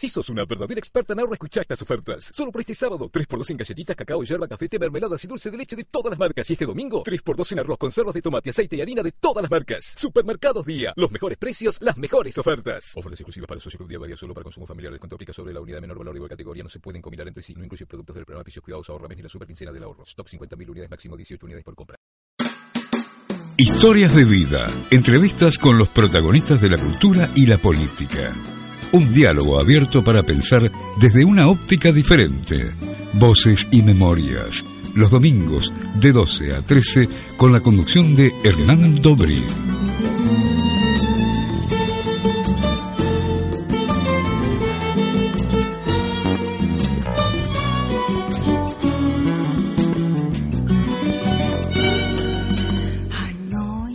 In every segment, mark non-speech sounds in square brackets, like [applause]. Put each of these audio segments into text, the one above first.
Si sos una verdadera experta en ahorro, escuchá estas ofertas. Solo por este sábado, 3x2 en galletitas, cacao, yerba, café, mermeladas y dulce de leche de todas las marcas. Y este domingo, 3x2 en arroz, conservas de tomate, aceite y harina de todas las marcas. Supermercados Día. Los mejores precios, las mejores ofertas. Ofertas exclusivas para el socio Club Día Varía solo para consumo familiar. Descuento aplica sobre la unidad de menor valor de categoría. No se pueden combinar entre sí. No incluye productos del programa Pisos Cuidados Ahorra Mes ni la super quincena del ahorro. Stop 50.000 unidades, máximo 18 unidades por compra. Historias de vida. Entrevistas con los protagonistas de la cultura y la política. Un diálogo abierto para pensar desde una óptica diferente. Voces y memorias. Los domingos de 12 a 13 con la conducción de Hernán Dobri.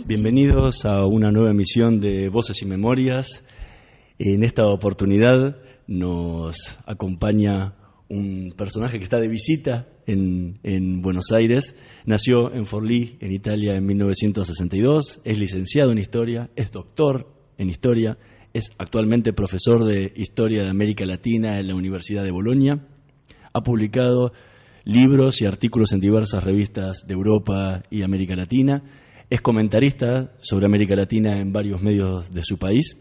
Bienvenidos a una nueva emisión de Voces y Memorias. En esta oportunidad nos acompaña un personaje que está de visita en, en, Buenos Aires. Nació en Forlì, en Italia, en 1962. Es licenciado en Historia, es doctor en Historia, es actualmente profesor de Historia de América Latina en la Universidad de Bolonia. Ha publicado libros y artículos en diversas revistas de Europa y América Latina es comentarista sobre América Latina en varios medios de su país.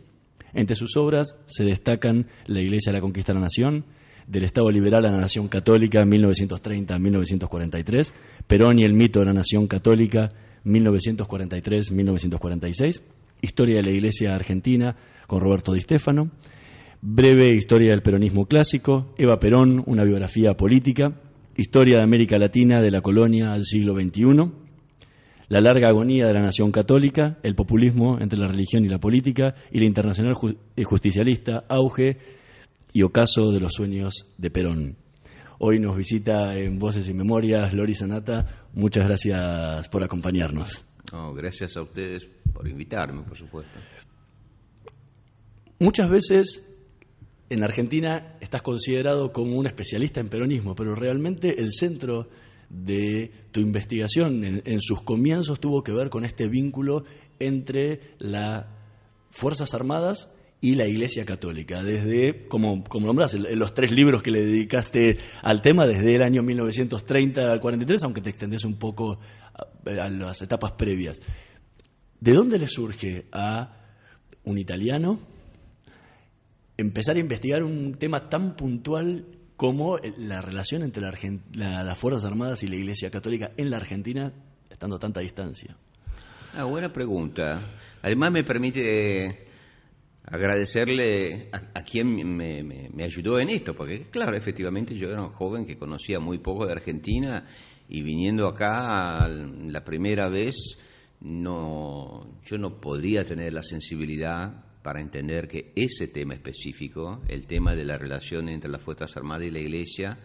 Entre sus obras se destacan La Iglesia de la Conquista de la Nación, Del Estado Liberal a la Nación Católica, 1930-1943, Perón y el mito de la Nación Católica, 1943-1946, Historia de la Iglesia Argentina, con Roberto Di Stefano, Breve Historia del Peronismo Clásico, Eva Perón, una biografía política, Historia de América Latina de la colonia al siglo XXI, la larga agonía de la nación católica, el populismo entre la religión y la política y la internacional justicialista, auge y ocaso de los sueños de Perón. Hoy nos visita en Voces y Memorias Lori Sanata. Muchas gracias por acompañarnos. gracias a ustedes por invitarme, por supuesto. Muchas veces en Argentina estás considerado como un especialista en peronismo, pero realmente el centro de tu investigación en, sus comienzos tuvo que ver con este vínculo entre las Fuerzas Armadas y la Iglesia Católica, desde, como, como nombras, en los tres libros que le dedicaste al tema, desde el año 1930 al 43, aunque te extendes un poco a las etapas previas. ¿De dónde le surge a un italiano empezar a investigar un tema tan puntual como la relación entre las Fuerzas Armadas y la Iglesia Católica en la Argentina, estando a tanta distancia? Ah, buena pregunta. Además me permite agradecerle a, quien me, ayudó en esto, porque claro, efectivamente yo era un joven que conocía muy poco de Argentina y viniendo acá la primera vez, no, yo no podría tener la sensibilidad para entender que ese tema específico, el tema de la relación entre las Fuerzas Armadas y la Iglesia,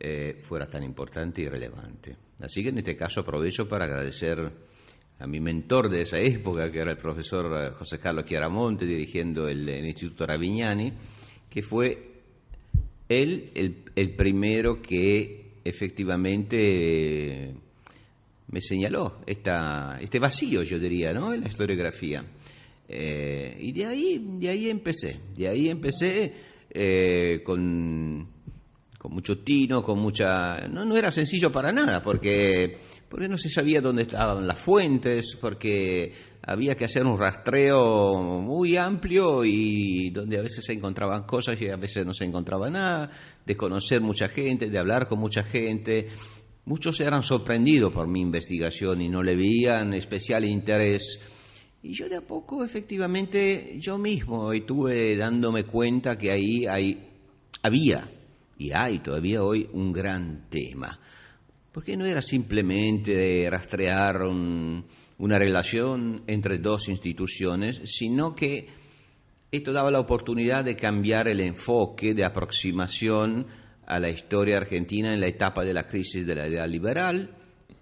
eh, fuera tan importante y relevante. Así que en este caso aprovecho para agradecer a mi mentor de esa época, que era el profesor eh, José Carlos Chiaramonte, dirigiendo el, Instituto Ravignani, que fue él el, primero que efectivamente eh, me señaló esta, este vacío, yo diría, ¿no? en la historiografía. Eh, y de ahí, de ahí empecé, de ahí empecé eh, con, con mucho tino, con mucha... No, no era sencillo para nada, porque, porque no se sabía dónde estaban las fuentes, porque había que hacer un rastreo muy amplio y donde a veces se encontraban cosas y a veces no se encontraba nada, de conocer mucha gente, de hablar con mucha gente. Muchos eran sorprendidos por mi investigación y no le veían especial interés y yo de a poco, efectivamente, yo mismo estuve dándome cuenta que ahí hay, había, y hay todavía hoy, un gran tema. Porque no era simplemente rastrear una relación entre dos instituciones, sino que esto daba la oportunidad de cambiar el enfoque de aproximación a la historia argentina en la etapa de la crisis de la idea liberal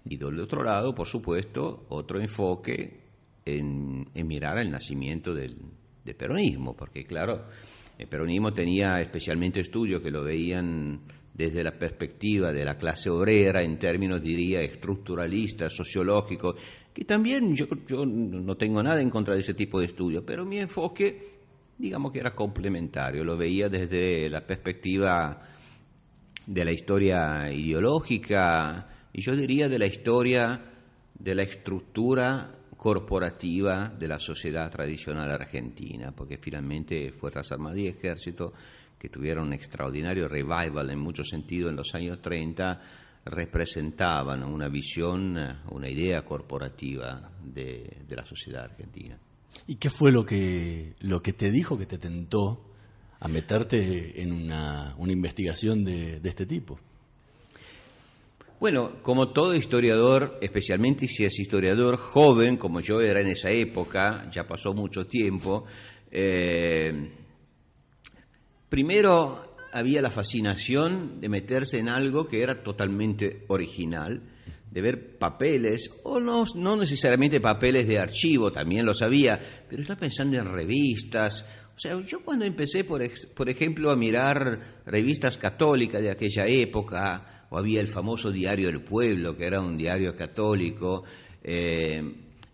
y del otro lado, por supuesto, otro enfoque en, mirar el nacimiento del, peronismo, porque claro, el peronismo tenía especialmente estudios que lo veían desde la perspectiva de la clase obrera, en términos, diría, estructuralistas, sociológicos, que también yo, yo no tengo nada en contra de ese tipo de estudios, pero mi enfoque digamos que era complementario, lo veía desde la perspectiva de la historia ideológica y yo diría de la historia de la estructura corporativa de la sociedad tradicional argentina, porque finalmente Fuerzas Armadas y Ejército, que tuvieron un extraordinario revival en muchos sentidos en los años 30, representaban una visión, una idea corporativa de, de la sociedad argentina. ¿Y qué fue lo que, lo que te dijo que te tentó a meterte en una, una investigación de, de, este tipo? Bueno, como todo historiador, especialmente si es historiador joven, como yo era en esa época, ya pasó mucho tiempo, eh, primero había la fascinación de meterse en algo que era totalmente original, de ver papeles, o no, no necesariamente papeles de archivo, también lo sabía, pero estaba pensando en revistas. O sea, yo cuando empecé, por, por ejemplo, a mirar revistas católicas de aquella época, había el famoso Diario del Pueblo, que era un diario católico, eh,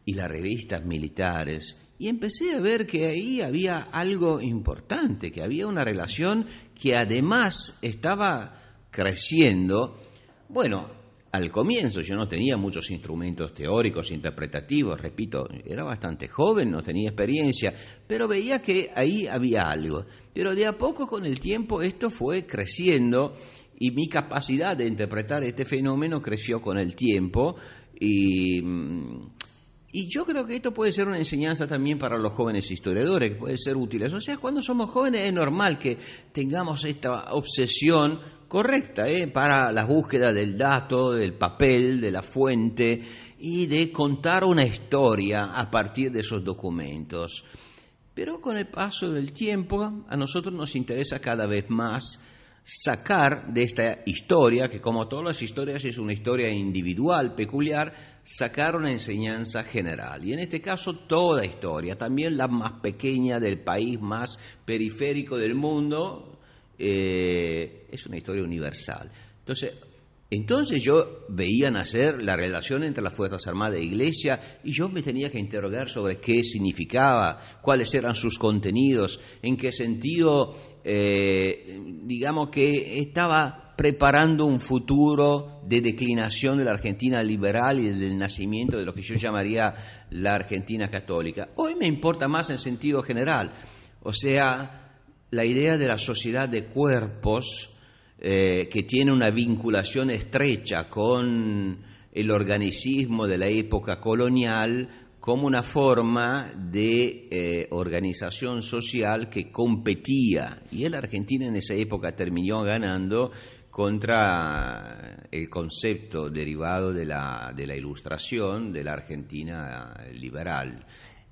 y las revistas militares, y empecé a ver que ahí había algo importante, que había una relación que además estaba creciendo. Bueno, al comienzo yo no tenía muchos instrumentos teóricos, interpretativos, repito, era bastante joven, no tenía experiencia, pero veía que ahí había algo. Pero de a poco con el tiempo esto fue creciendo y mi capacidad de interpretar este fenómeno creció con el tiempo y, y yo creo que esto puede ser una enseñanza también para los jóvenes historiadores, que puede ser útil. O sea, cuando somos jóvenes es normal que tengamos esta obsesión correcta ¿eh? para la búsqueda del dato, del papel, de la fuente y de contar una historia a partir de esos documentos. Pero con el paso del tiempo a nosotros nos interesa cada vez más sacar de esta historia, que como todas las historias es una historia individual, peculiar, sacar una enseñanza general. Y en este caso toda historia, también la más pequeña del país más periférico del mundo, eh, es una historia universal. Entonces, entonces yo veía nacer la relación entre las Fuerzas Armadas e Iglesia y yo me tenía que interrogar sobre qué significaba, cuáles eran sus contenidos, en qué sentido, eh, digamos que estaba preparando un futuro de declinación de la Argentina liberal y del nacimiento de lo que yo llamaría la Argentina católica. Hoy me importa más en sentido general, o sea, la idea de la sociedad de cuerpos eh, que tiene una vinculación estrecha con el organicismo de la época colonial como una forma de eh, organización social que competía. Y la Argentina en esa época terminó ganando contra el concepto derivado de la, de la ilustración de la Argentina liberal.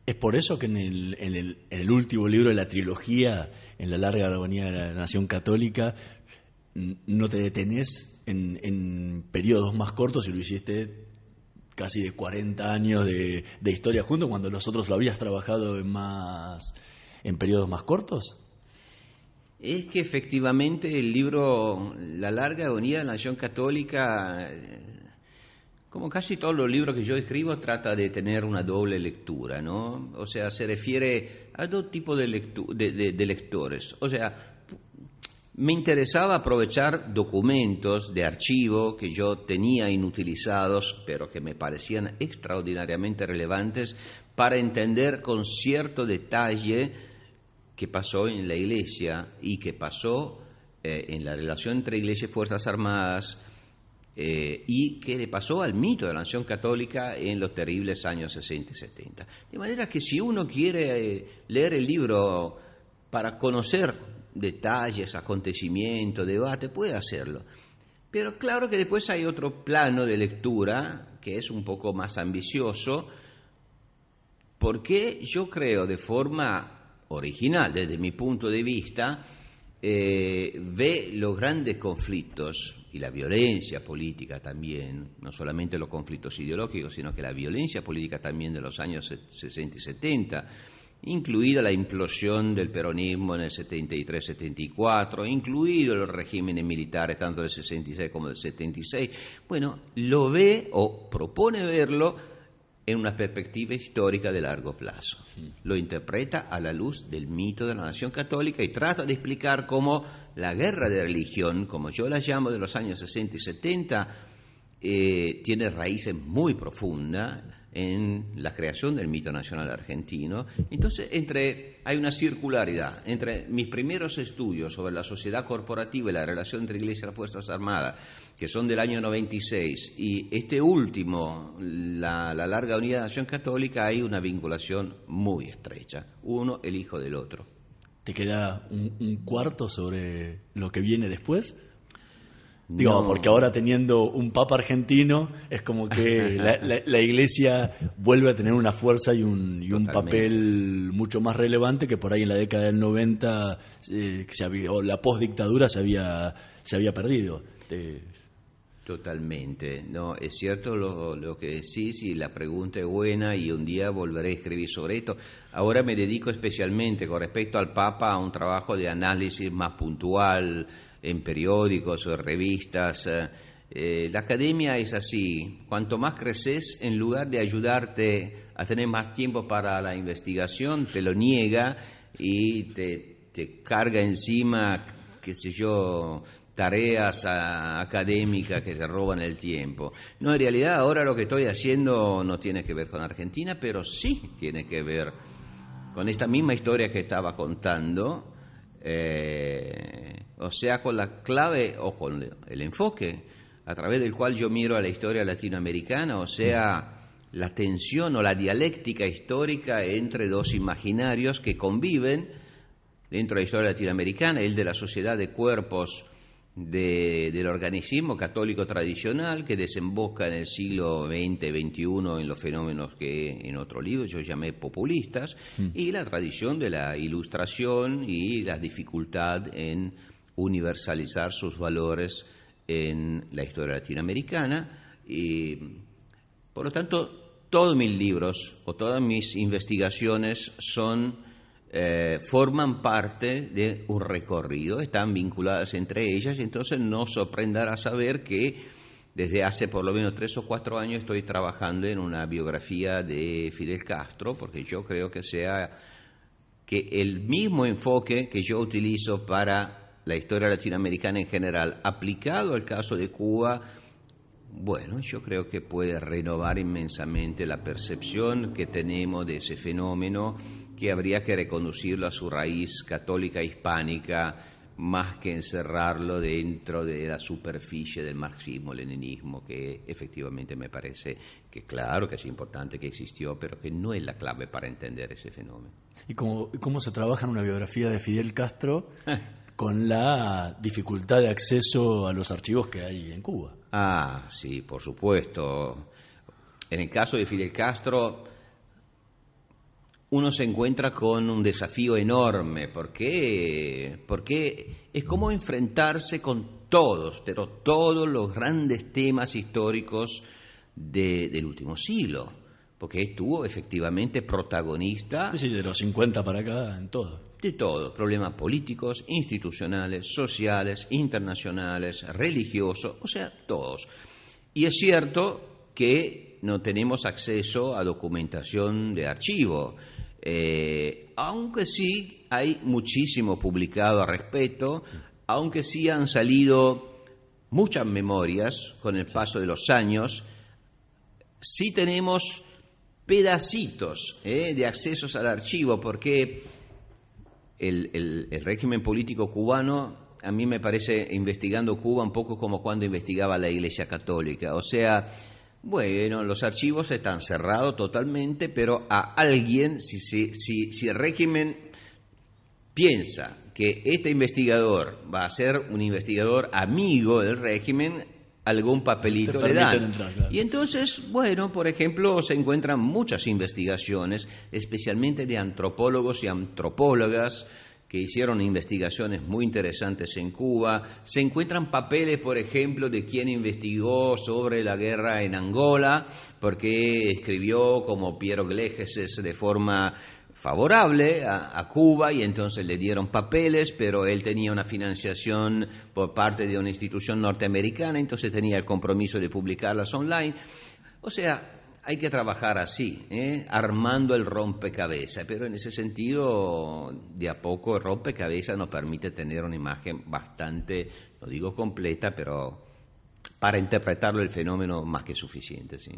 Es por eso que en el, en el, último libro de la trilogía, en la larga agonía de la Nación Católica, no te detenés en, en periodos más cortos y lo hiciste casi de 40 años de, de historia juntos cuando nosotros lo habías trabajado en más en periodos más cortos. Es que efectivamente el libro La larga agonía de la Nación Católica como casi todos los libros que yo escribo, trata de tener una doble lectura, ¿no? O sea, se refiere a dos tipos de, de, lectores. O sea, me interesaba aprovechar documentos de archivo que yo tenía inutilizados, pero que me parecían extraordinariamente relevantes para entender con cierto detalle qué pasó en la Iglesia y qué pasó eh, en la relación entre Iglesia y Fuerzas Armadas, eh, y qué le pasó al mito de la nación católica en los terribles años 60 y 70. De manera que si uno quiere eh, leer el libro para conocer detalles, acontecimientos, debate, puede hacerlo. Pero claro que después hay otro plano de lectura que es un poco más ambicioso, porque yo creo de forma original, desde mi punto de vista, eh, ve los grandes conflictos y la violencia política también, no solamente los conflictos ideológicos, sino que la violencia política también de los años 60 y 70, incluida la implosión del peronismo en el 73-74, incluido los regímenes militares tanto del 66 como del 76, bueno, lo ve o propone verlo en una perspectiva histórica de largo plazo. Lo interpreta a la luz del mito de la nación católica y trata de explicar cómo la guerra de religión, como yo la llamo de los años 60 y 70, eh, tiene raíces muy profundas en la creación del mito nacional argentino. Entonces, entre, hay una circularidad entre mis primeros estudios sobre la sociedad corporativa y la relación entre Iglesia y las Fuerzas Armadas, que son del año 96, y este último, la, larga unidad de la Nación Católica, hay una vinculación muy estrecha, uno el hijo del otro. ¿Te queda un cuarto sobre lo que viene después? Digo, porque ahora teniendo un papa argentino es como que [laughs] la, iglesia vuelve a tener una fuerza y un, y un papel mucho más relevante que por ahí en la década del 90 eh, se había, o la postdictadura se había, se había perdido. Totalmente, no, es cierto lo, lo, que decís y la pregunta es buena y un día volveré a escribir sobre esto. Ahora me dedico especialmente con respecto al Papa a un trabajo de análisis más puntual, en periódicos o revistas. Eh, eh, la academia es así, cuanto más creces, en lugar de ayudarte a tener más tiempo para la investigación, te lo niega y te, carga encima, qué sé yo, tareas académicas que te roban el tiempo. No, en realidad ahora lo que estoy haciendo no tiene que ver con Argentina, pero sí tiene que ver con esta misma historia que estaba contando. Eh, o sea, con la clave o con el enfoque a través del cual yo miro a la historia latinoamericana, o sea, la tensión o la dialéctica histórica entre dos imaginarios que conviven dentro de la historia latinoamericana, el de la sociedad de cuerpos del organismo católico tradicional que desemboca en el siglo XX, XXI en los fenómenos que en otro libro yo llamé populistas, mm. y la tradición de la ilustración y la dificultad en universalizar sus valores en la historia latinoamericana y por lo tanto todos mis libros o todas mis investigaciones son eh, forman parte de un recorrido, están vinculadas entre ellas y entonces no sorprenderá saber que desde hace por lo menos tres o cuatro años estoy trabajando en una biografía de Fidel Castro porque yo creo que sea que el mismo enfoque que yo utilizo para la historia latinoamericana en general, aplicado al caso de Cuba, bueno, yo creo que puede renovar inmensamente la percepción que tenemos de ese fenómeno, que habría que reconducirlo a su raíz católica hispánica, más que encerrarlo dentro de la superficie del marxismo-leninismo, que efectivamente me parece que claro que es importante que existió, pero que no es la clave para entender ese fenómeno. ¿Y cómo, cómo se trabaja en una biografía de Fidel Castro? [laughs] con la dificultad de acceso a los archivos que hay en Cuba. Ah, sí, por supuesto. En el caso de Fidel Castro, uno se encuentra con un desafío enorme, porque, porque es como enfrentarse con todos, pero todos los grandes temas históricos del último siglo, porque estuvo efectivamente protagonista. Sí, sí, de los 50 para acá, en todo de todo, problemas políticos, institucionales, sociales, internacionales, religiosos, o sea, todos. Y es cierto que no tenemos acceso a documentación de archivo, eh, aunque sí hay muchísimo publicado al respecto, aunque sí han salido muchas memorias con el paso de los años, sí tenemos pedacitos eh, de accesos al archivo, porque el, régimen político cubano a mí me parece, investigando Cuba, un poco como cuando investigaba la Iglesia Católica. O sea, bueno, los archivos están cerrados totalmente, pero a alguien, si, si, si, si el régimen piensa que este investigador va a ser un investigador amigo del régimen, algún papelito le dan. Y entonces, bueno, por ejemplo, se encuentran muchas investigaciones, especialmente de antropólogos y antropólogas, que hicieron investigaciones muy interesantes en Cuba. Se encuentran papeles, por ejemplo, de quien investigó sobre la guerra en Angola, porque escribió como Piero Glegeses de forma favorable a, Cuba y entonces le dieron papeles, pero él tenía una financiación por parte de una institución norteamericana, entonces tenía el compromiso de publicarlas online. O sea, hay que trabajar así, ¿eh? armando el rompecabezas, pero en ese sentido, de a poco el rompecabezas nos permite tener una imagen bastante, no digo completa, pero para interpretarlo el fenómeno más que suficiente. ¿sí?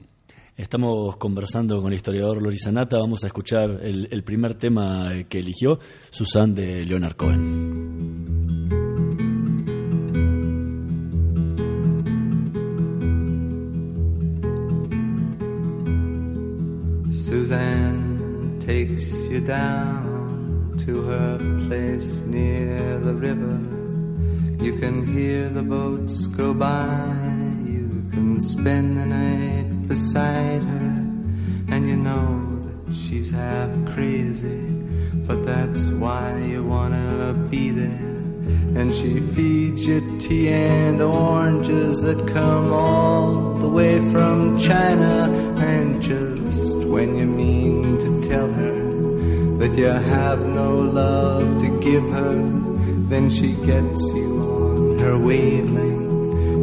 Estamos conversando con el historiador Lorizanata, vamos a escuchar el, el primer tema que eligió, Susan de Leonard Cohen. Suzanne takes you down to her place near the river. You can hear the boats go by. Spend the night beside her. And you know that she's half crazy. But that's why you wanna be there. And she feeds you tea and oranges that come all the way from China. And just when you mean to tell her that you have no love to give her, then she gets you on her wavelength.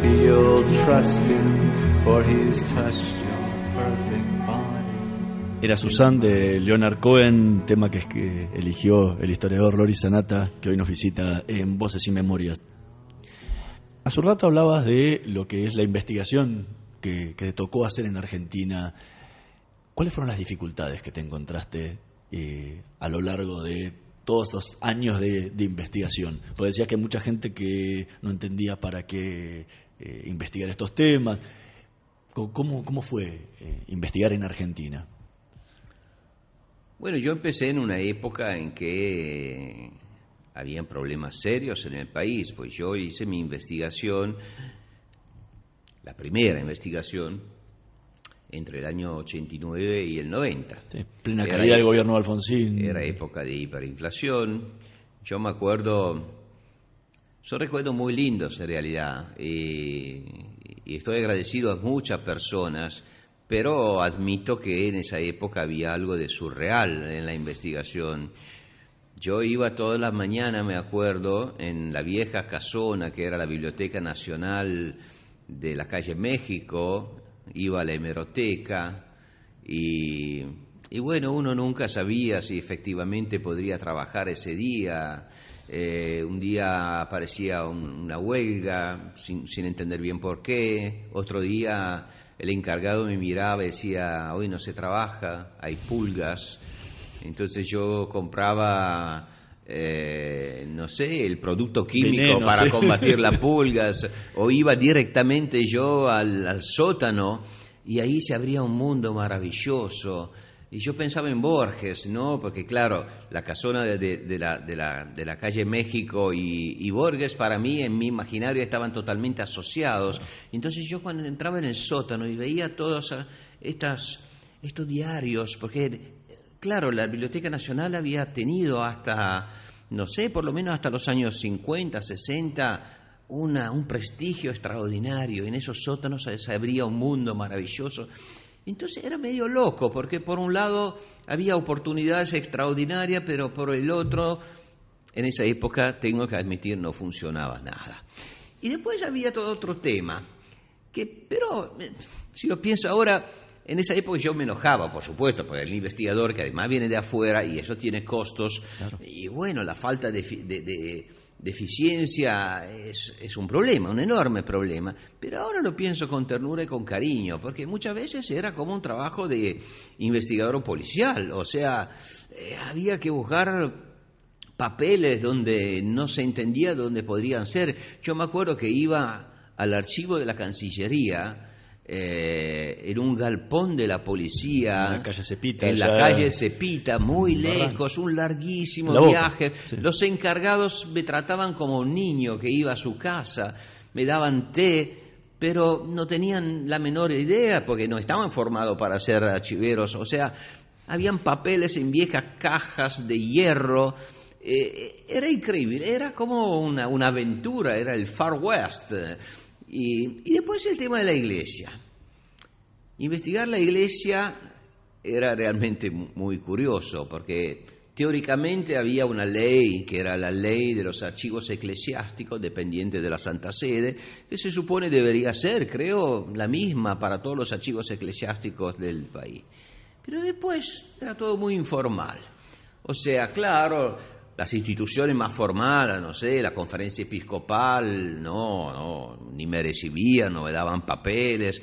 maybe you'll trust him, for he's touched your perfect body. Era Susan de Leonard Cohen, tema que, eligió el historiador Loris Sanata, que hoy nos visita en Voces y Memorias. Hace un rato hablabas de lo que es la investigación que, te tocó hacer en Argentina. ¿Cuáles fueron las dificultades que te encontraste eh, a lo largo de todos los años de, investigación? Pues decías que mucha gente que no entendía para qué eh, investigar estos temas. ¿Cómo, cómo fue eh, investigar en Argentina? Bueno, yo empecé en una época en que habían problemas serios en el país, pues yo hice mi investigación, la primera investigación, entre el año 89 y el 90. Sí, plena caída del gobierno de Alfonsín. Era época de hiperinflación. Yo me acuerdo, son recuerdos muy lindos en realidad, y, y estoy agradecido a muchas personas, pero admito que en esa época había algo de surreal en la investigación. Yo iba todas las mañanas, me acuerdo, en la vieja casona que era la Biblioteca Nacional de la calle México, iba a la hemeroteca y, y bueno, uno nunca sabía si efectivamente podría trabajar ese día. Eh, un día aparecía un- una huelga sin, sin entender bien por qué, otro día el encargado me miraba y decía, hoy no se trabaja, hay pulgas. Entonces yo compraba, eh, no sé, el producto químico Veneno, para sí. combatir las [laughs] pulgas, o iba directamente yo al, al sótano y ahí se abría un mundo maravilloso. Y yo pensaba en Borges, ¿no? Porque claro, la casona de, de- de la, de la- calle México y, y Borges para mí en mi imaginario estaban totalmente asociados. Entonces yo cuando entraba en el sótano y veía todos ah, estas, estos diarios, porque eh, claro, la Biblioteca Nacional había tenido hasta, no sé, por lo menos hasta los años 50, 60, una, un prestigio extraordinario. En esos sótanos se abría un mundo maravilloso. Entonces era medio loco, porque por un lado había oportunidades extraordinarias, pero por el otro, en esa época, tengo que admitir, no funcionaba nada. Y después había todo otro tema, que, pero eh, si lo pienso ahora, en esa época yo me enojaba, por supuesto, porque el investigador que además viene de afuera y eso tiene costos, y bueno, la falta de, de de eficiencia es, es, un problema, un enorme problema, pero ahora lo pienso con ternura y con cariño, porque muchas veces era como un trabajo de investigador policial, o sea, eh, había que buscar papeles donde no se entendía dónde podrían ser. Yo me acuerdo que iba al archivo de la Cancillería, eh, en un galpón de la policía. En la calle Cepita. En la calle Cepita, muy lejos, un larguísimo viaje. Los encargados me trataban como un niño que iba a su casa, me daban té, pero no tenían la menor idea porque no estaban formados para ser archiveros. O sea, habían papeles en viejas cajas de hierro. Eh, era increíble, era como una, una aventura, era el Far West. Y, después el tema de la iglesia. Investigar la iglesia era realmente muy curioso porque teóricamente había una ley que era la ley de los archivos eclesiásticos dependiente de la Santa Sede, que se supone debería ser, creo, la misma para todos los archivos eclesiásticos del país. Pero después era todo muy informal. O sea, claro, las instituciones más formales, no sé, la conferencia episcopal, no, no, ni me recibían, no me daban papeles,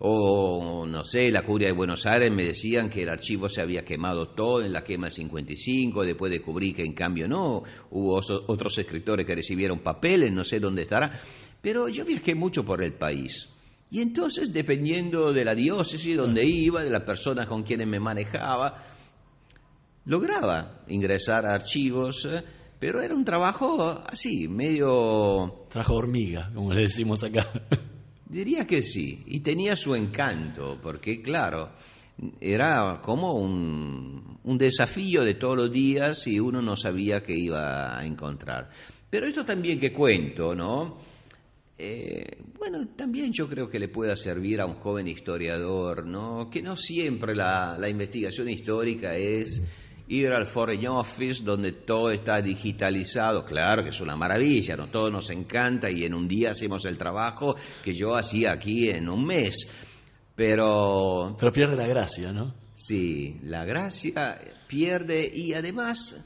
o no sé, la curia de Buenos Aires me decían que el archivo se había quemado todo en la quema del 55, después descubrí que en cambio no, hubo otros escritores que recibieron papeles, no sé dónde estará, pero yo viajé mucho por el país. Y entonces, dependiendo de la diócesis donde iba, de las personas con quienes me manejaba, lograba ingresar a archivos, eh, pero era un trabajo así, medio... Trabajo hormiga, como le decimos acá. [laughs] Diría que sí, y tenía su encanto, porque claro, era como un, un desafío de todos los días y uno no sabía qué iba a encontrar. Pero esto también que cuento, ¿no? Eh, bueno, también yo creo que le pueda servir a un joven historiador, ¿no? Que no siempre la, la investigación histórica es ir al Foreign Office donde todo está digitalizado, claro que es una maravilla, ¿no? todo nos encanta y en un día hacemos el trabajo que yo hacía aquí en un mes, pero... Pero pierde la gracia, ¿no? Sí, la gracia pierde y además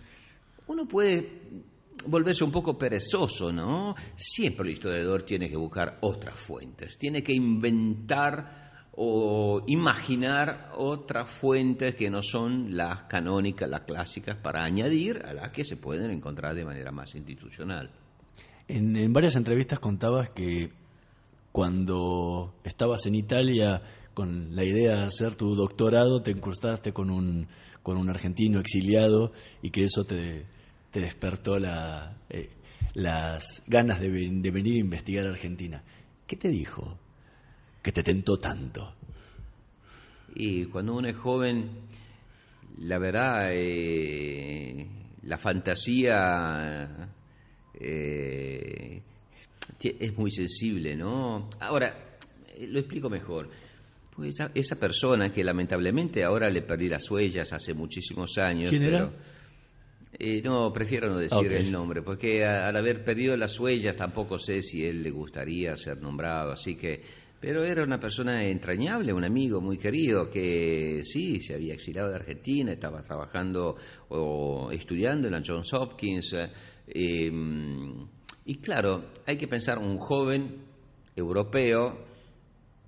uno puede volverse un poco perezoso, ¿no? Siempre el historiador tiene que buscar otras fuentes, tiene que inventar o imaginar otras fuentes que no son las canónicas, las clásicas, para añadir a las que se pueden encontrar de manera más institucional. En, varias entrevistas contabas que cuando estabas en Italia con la idea de hacer tu doctorado, te incrustaste con un, con un argentino exiliado y que eso te, te despertó eh, las ganas de, de venir a investigar a Argentina. ¿Qué te dijo? Que te tentó tanto? Y cuando uno es joven, la verdad, eh, la fantasía eh, es muy sensible, ¿no? Ahora, eh, lo explico mejor. Pues esa, persona que lamentablemente ahora le perdí las huellas hace muchísimos años. ¿Quién era? no, prefiero no decir el nombre, porque al haber perdido las huellas tampoco sé si él le gustaría ser nombrado, así que pero era una persona entrañable, un amigo muy querido que sí, se había exiliado de Argentina, estaba trabajando o estudiando en la Johns Hopkins. Em, y claro, hay que pensar un joven europeo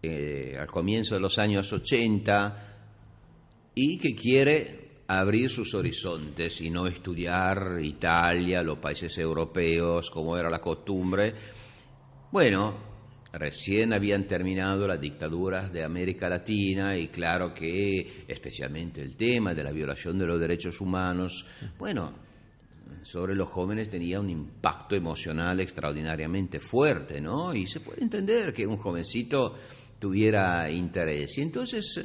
eh, al comienzo de los años 80 y que quiere abrir sus horizontes y no estudiar Italia, los países europeos, como era la costumbre. Bueno, Recién habían terminado las dictaduras de América Latina y claro que especialmente el tema de la violación de los derechos humanos, bueno, sobre los jóvenes tenía un impacto emocional extraordinariamente fuerte, ¿no? Y se puede entender que un jovencito tuviera interés. Y entonces,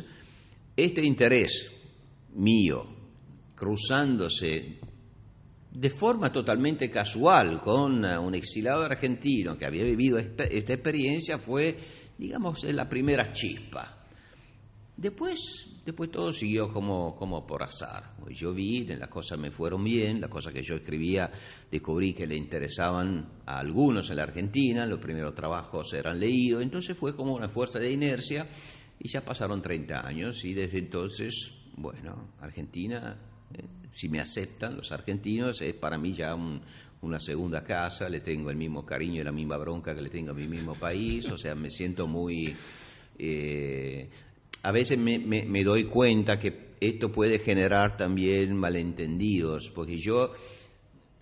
este interés mío, cruzándose de forma totalmente casual con un exilado argentino que había vivido esta experiencia fue, digamos, la primera chispa. Después, después todo siguió como, como por azar. Yo vi, las cosas me fueron bien, las cosas que yo escribía descubrí que le interesaban a algunos en la Argentina, los primeros trabajos eran leídos, entonces fue como una fuerza de inercia y ya pasaron 30 años y desde entonces, bueno, Argentina, eh, si me aceptan los argentinos, es para mí ya una segunda casa, le tengo el mismo cariño y la misma bronca que le tengo a mi mismo país, o sea, me siento muy... Eh, a veces me, me, doy cuenta que esto puede generar también malentendidos, porque yo,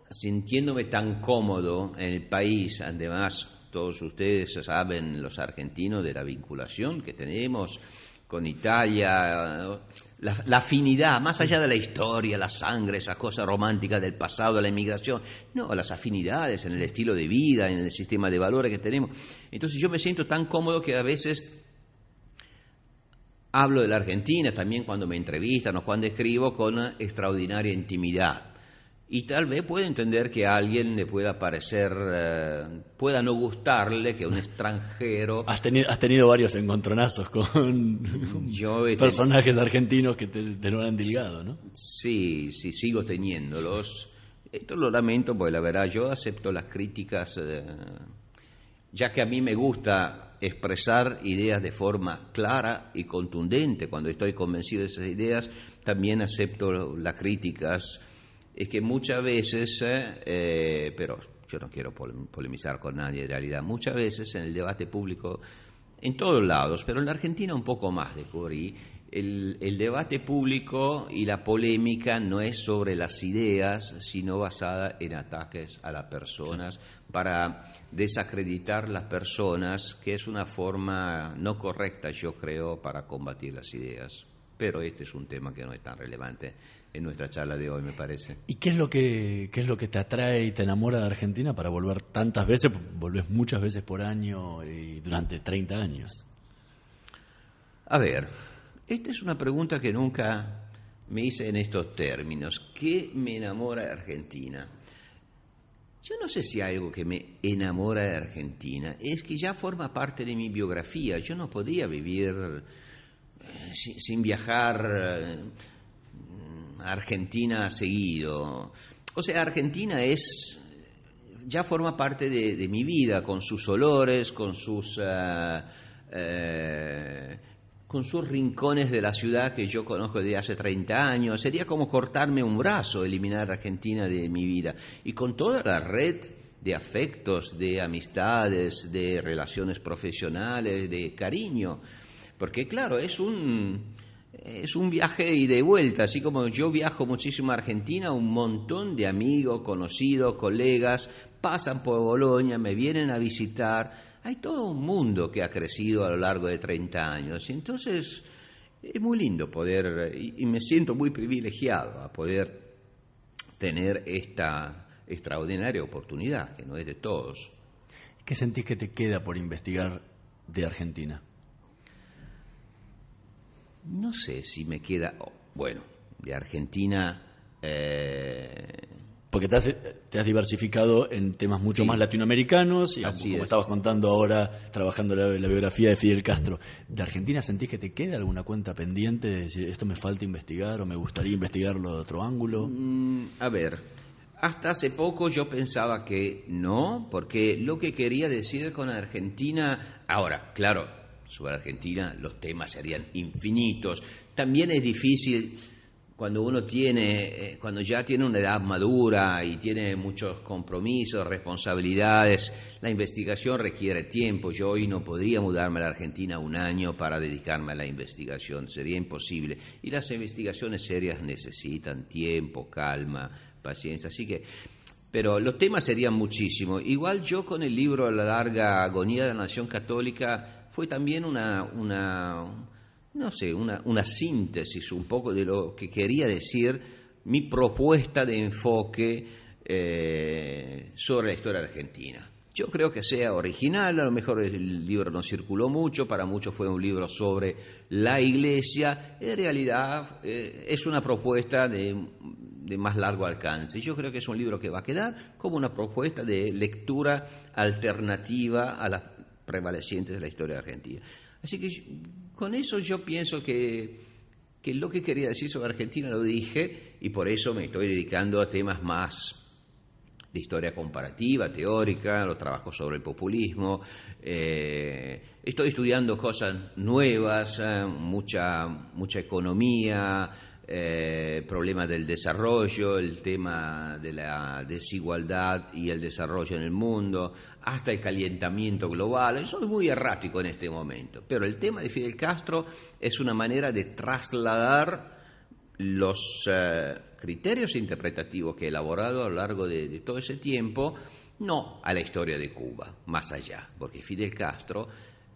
sintiéndome tan cómodo en el país, además todos ustedes saben, los argentinos, de la vinculación que tenemos con Italia, la, la, afinidad, más allá de la historia, la sangre, esa cosa romántica del pasado, la inmigración, no, las afinidades en el estilo de vida, en el sistema de valores que tenemos. Entonces yo me siento tan cómodo que a veces Hablo de la Argentina también cuando me entrevistan o cuando escribo con extraordinaria intimidad. Y tal vez pueda entender que a alguien le pueda parecer, eh, pueda no gustarle que un extranjero... Has tenido, has tenido varios encontronazos con personajes argentinos que te, lo han endilgado, ¿no? Sí, sí, sigo teniéndolos. Esto lo lamento porque la verdad yo acepto las críticas, eh, ya que a mí me gusta expresar ideas de forma clara y contundente. Cuando estoy convencido de esas ideas, también acepto las críticas. Es que muchas veces, eh, eh, pero yo no quiero polemizar con nadie en realidad, muchas veces en el debate público, en todos lados, pero en la Argentina un poco más descubrí, el, debate público y la polémica no es sobre las ideas, sino basada en ataques a las personas para desacreditar las personas, que es una forma no correcta, yo creo, para combatir las ideas. Pero este es un tema que no es tan relevante en nuestra charla de hoy, me parece. ¿Y qué es lo que, qué es lo que te atrae y te enamora de Argentina para volver tantas veces? Volvés muchas veces por año y durante 30 años. A ver, esta es una pregunta que nunca me hice en estos términos. ¿Qué me enamora de Argentina? Yo no sé si algo que me enamora de Argentina. Es que ya forma parte de mi biografía. Yo no podía vivir eh, sin, viajar Argentina seguido. O sea, Argentina es ya forma parte de, mi vida, con sus olores, con sus eh, con sus rincones de la ciudad que yo conozco desde hace 30 años. Sería como cortarme un brazo, eliminar Argentina de mi vida. Y con toda la red de afectos, de amistades, de relaciones profesionales, de cariño. Porque claro, es un, es un viaje y de vuelta, así como yo viajo muchísimo a Argentina, un montón de amigos, conocidos, colegas pasan por Bolonia, me vienen a visitar hay todo un mundo que ha crecido a lo largo de 30 años. Y entonces es muy lindo poder, y, me siento muy privilegiado a poder tener esta extraordinaria oportunidad, que no es de todos. ¿Qué sentís que te queda por investigar de Argentina? No sé si me queda, oh, bueno, de Argentina eh, porque te has, diversificado en temas mucho más latinoamericanos y como estabas contando ahora, trabajando la, la, biografía de Fidel Castro. ¿De Argentina sentís que te queda alguna cuenta pendiente de decir esto me falta investigar o me gustaría investigarlo de otro ángulo? Mm, a ver, hasta hace poco yo pensaba que no, porque lo que quería decir con Argentina, ahora, claro, sobre Argentina los temas serían infinitos. También es difícil cuando uno tiene, eh, cuando ya tiene una edad madura y tiene muchos compromisos, responsabilidades, la investigación requiere tiempo. Yo hoy no podría mudarme a la Argentina un año para dedicarme a la investigación, sería imposible. Y las investigaciones serias necesitan tiempo, calma, paciencia. Así que, pero los temas serían muchísimos. Igual yo con el libro La larga agonía de la nación católica fue también una, no sé, una, una síntesis un poco de lo que quería decir mi propuesta de enfoque eh, sobre la historia argentina. Yo creo que sea original, a lo mejor el libro no circuló mucho, para muchos fue un libro sobre la iglesia, en realidad eh, es una propuesta de, de, más largo alcance. Yo creo que es un libro que va a quedar como una propuesta de lectura alternativa a las prevalecientes de la historia argentina. Así que con eso yo pienso que, que lo que quería decir sobre Argentina lo dije y por eso me estoy dedicando a temas más de historia comparativa, teórica, los trabajos sobre el populismo. Eh, estoy estudiando cosas nuevas, eh, mucha, mucha economía, eh, problemas del desarrollo, el tema de la desigualdad y el desarrollo en el mundo, hasta el calentamiento global. Soy muy errático en este momento, pero el tema de Fidel Castro es una manera de trasladar los eh, criterios interpretativos que he elaborado a lo largo de, de todo ese tiempo, no a la historia de Cuba, más allá, porque Fidel Castro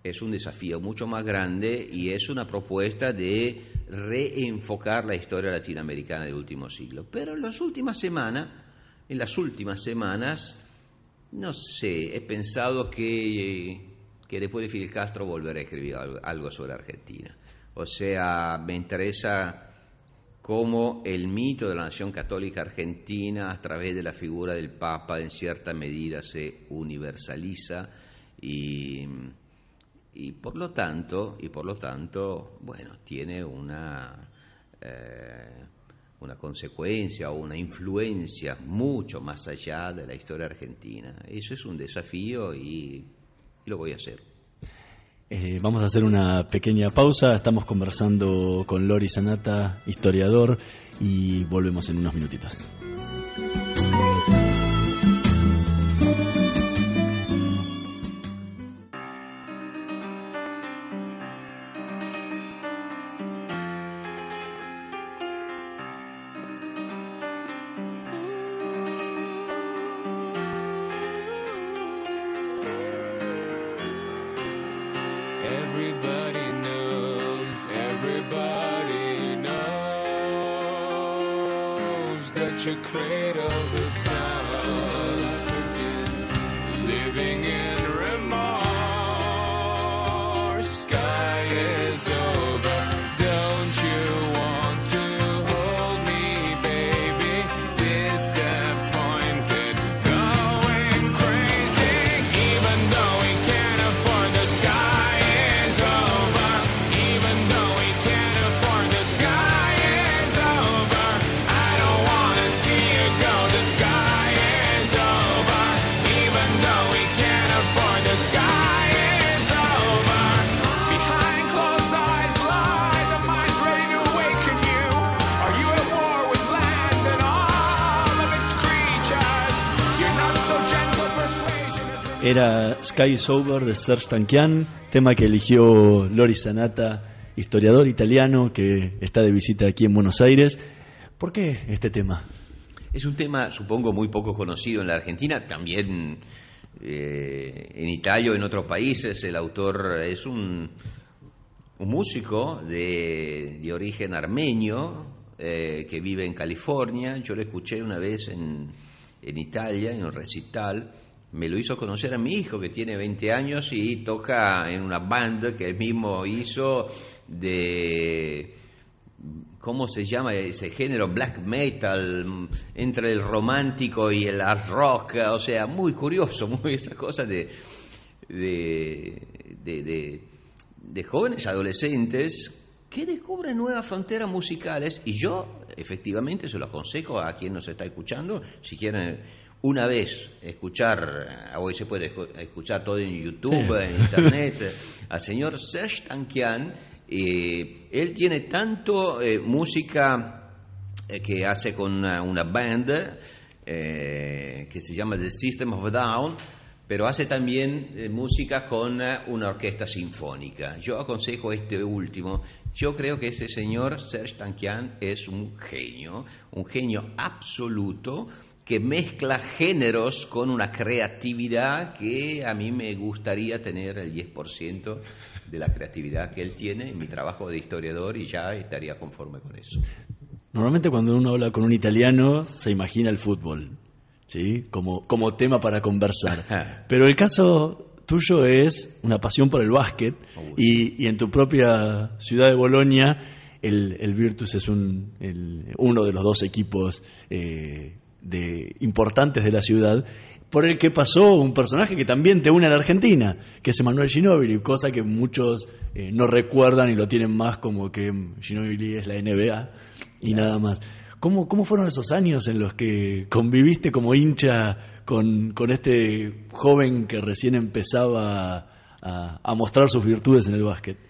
es un desafío mucho más grande y es una propuesta de reenfocar la historia latinoamericana del último siglo. Pero en las últimas semanas, en las últimas semanas, no sé, he pensado que, que después de Fidel Castro volveré a escribir algo, sobre Argentina. O sea, me interesa cómo el mito de la nación católica argentina, a través de la figura del Papa, en cierta medida se universaliza y y por lo tanto, y por lo tanto bueno, tiene una, eh, una consecuencia o una influencia mucho más allá de la historia argentina. Eso es un desafío y, lo voy a hacer. Eh, vamos a hacer una pequeña pausa. Estamos conversando con Lori Sanata, historiador, y volvemos en unos minutitos. light of the sun, South living in. Era Sky is Over de Serge Tankian, tema que eligió Lori Sanata, historiador italiano que está de visita aquí en Buenos Aires. ¿Por qué este tema? Es un tema, supongo, muy poco conocido en la Argentina, también eh, en Italia o en otros países. El autor es un, un músico de, de origen armenio eh, que vive en California. Yo lo escuché una vez en, en Italia, en un recital. Me lo hizo conocer a mi hijo, que tiene 20 años y toca en una banda que él mismo hizo de ¿cómo se llama ese género? Black metal, entre el romántico y el art rock, o sea, muy curioso, [laughs] muy esa cosa de, de, de, de- de jóvenes adolescentes que descubren nuevas fronteras musicales y yo efectivamente se lo aconsejo a quien nos está escuchando, si quieren una vez escuchar, hoy se puede escu- escuchar todo en YouTube, Sí. en Internet, al señor Serge Tankian, eh, él tiene tanto eh, música eh, que hace con una, una band eh, que se llama The System of Down, pero hace también eh, música con eh, una orquesta sinfónica. Yo aconsejo este último. Yo creo que ese señor Serge Tankian es un genio, un genio absoluto que mezcla géneros con una creatividad que a mí me gustaría tener el 10% de la creatividad que él tiene en mi trabajo de historiador y ya estaría conforme con eso. Normalmente cuando uno habla con un italiano se imagina el fútbol, ¿sí? Como, como tema para conversar. [laughs] Pero el caso tuyo es una pasión por el básquet Oh, y, y en tu propia ciudad de Bolonia el, el Virtus es un, el- uno de los dos equipos eh, de importantes de la ciudad, por el que pasó un personaje que también te une a la Argentina, que es Emanuel Ginóbili, cosa que muchos eh, no recuerdan y lo tienen más como que Ginóbili es la NBA y nada más. ¿Cómo, ¿Cómo fueron esos años en los que conviviste como hincha con, con este joven que recién empezaba a, a mostrar sus virtudes en el básquet?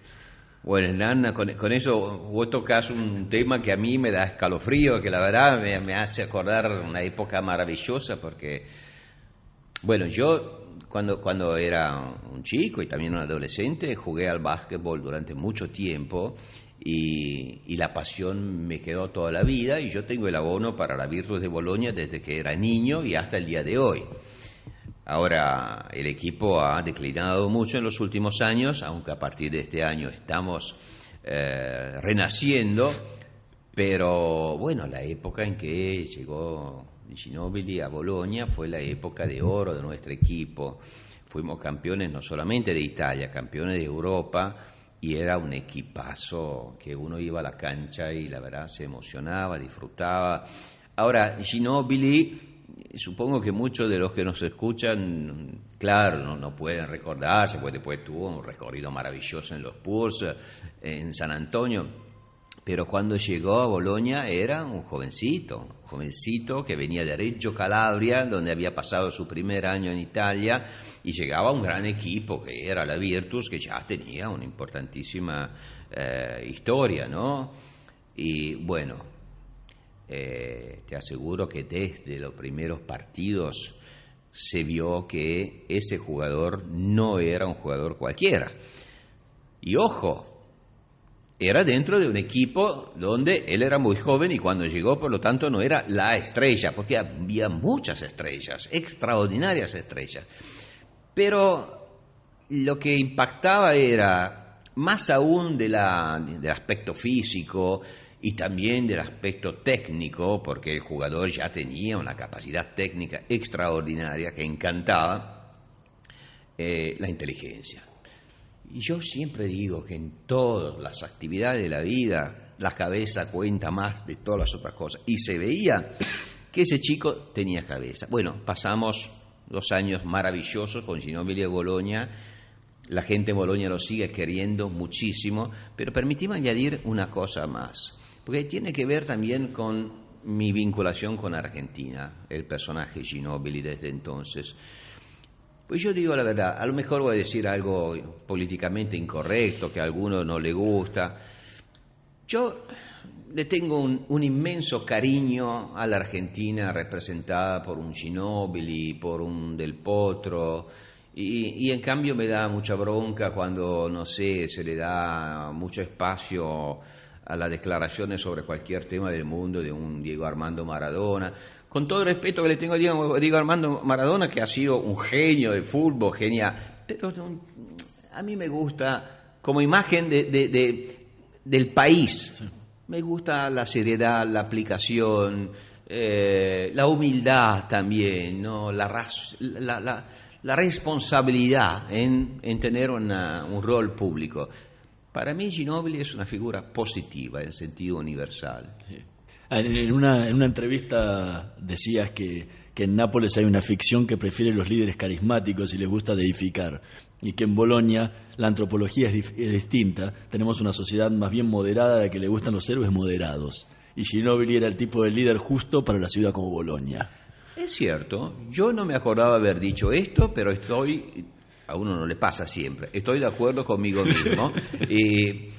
Bueno, Nana, con, con eso vos tocas un tema que a mí me da escalofrío, que la verdad me, me hace acordar una época maravillosa, porque, bueno, yo cuando, cuando era un chico y también un adolescente jugué al básquetbol durante mucho tiempo y, y la pasión me quedó toda la vida y yo tengo el abono para la Virtus de Bolonia desde que era niño y hasta el día de hoy. Ahora el equipo ha declinado mucho en los últimos años, aunque a partir de este año estamos eh, renaciendo, pero bueno, la época en que llegó Ginobili a Bolonia fue la época de oro de nuestro equipo. Fuimos campeones no solamente de Italia, campeones de Europa y era un equipazo que uno iba a la cancha y la verdad se emocionaba, disfrutaba. Ahora, Ginobili supongo que muchos de los que nos escuchan, claro, no, no pueden recordarse, pues después tuvo un recorrido maravilloso en los Spurs, eh, en San Antonio, pero cuando llegó a Bolonia era un jovencito, un jovencito que venía de Reggio Calabria, donde había pasado su primer año en Italia, y llegaba a un gran equipo que era la Virtus, que ya tenía una importantísima eh, historia, ¿no? Y bueno, eh, te aseguro que desde los primeros partidos se vio que ese jugador no era un jugador cualquiera. Y ojo, era dentro de un equipo donde él era muy joven y cuando llegó, por lo tanto, no era la estrella, porque había muchas estrellas, extraordinarias estrellas. Pero lo que impactaba era, más aún de del aspecto físico, y también del aspecto técnico, porque el jugador ya tenía una capacidad técnica extraordinaria que encantaba, eh, la inteligencia. Y yo siempre digo que en todas las actividades de la vida la cabeza cuenta más de todas las otras cosas. Y se veía que ese chico tenía cabeza. Bueno, pasamos dos años maravillosos con Ginobili de Bolonia. La gente en Bolonia lo sigue queriendo muchísimo, pero permitime añadir una cosa más, porque tiene que ver también con mi vinculación con Argentina, el personaje Ginobili desde entonces. Pues yo digo la verdad, a lo mejor voy a decir algo políticamente incorrecto, que a alguno no le gusta. Yo le tengo un, un inmenso cariño a la Argentina representada por un Ginóbili, por un Del Potro, y, y en cambio me da mucha bronca cuando, no sé, se le da mucho espacio a las declaraciones sobre cualquier tema del mundo de un Diego Armando Maradona. Con todo el respeto que le tengo a Diego, Diego Armando Maradona, que ha sido un genio de fútbol, genial, pero a mí me gusta como imagen de, de- de- del país. Me gusta la seriedad, la aplicación, eh, la humildad también, ¿no? la, raz- la, la- la responsabilidad en, en tener una- un rol público. Para mí Ginóbili es una figura positiva en sentido universal. En en una, en una entrevista decías que, que en Nápoles hay una ficción que prefiere los líderes carismáticos y les gusta deificar, y que en Bolonia la antropología es, distinta. Tenemos una sociedad más bien moderada de que le gustan los héroes moderados. Y Ginóbili era el tipo de líder justo para la ciudad como Bolonia. Es cierto, yo no me acordaba haber dicho esto, pero estoy, a uno no le pasa siempre, estoy de acuerdo conmigo mismo. [laughs] y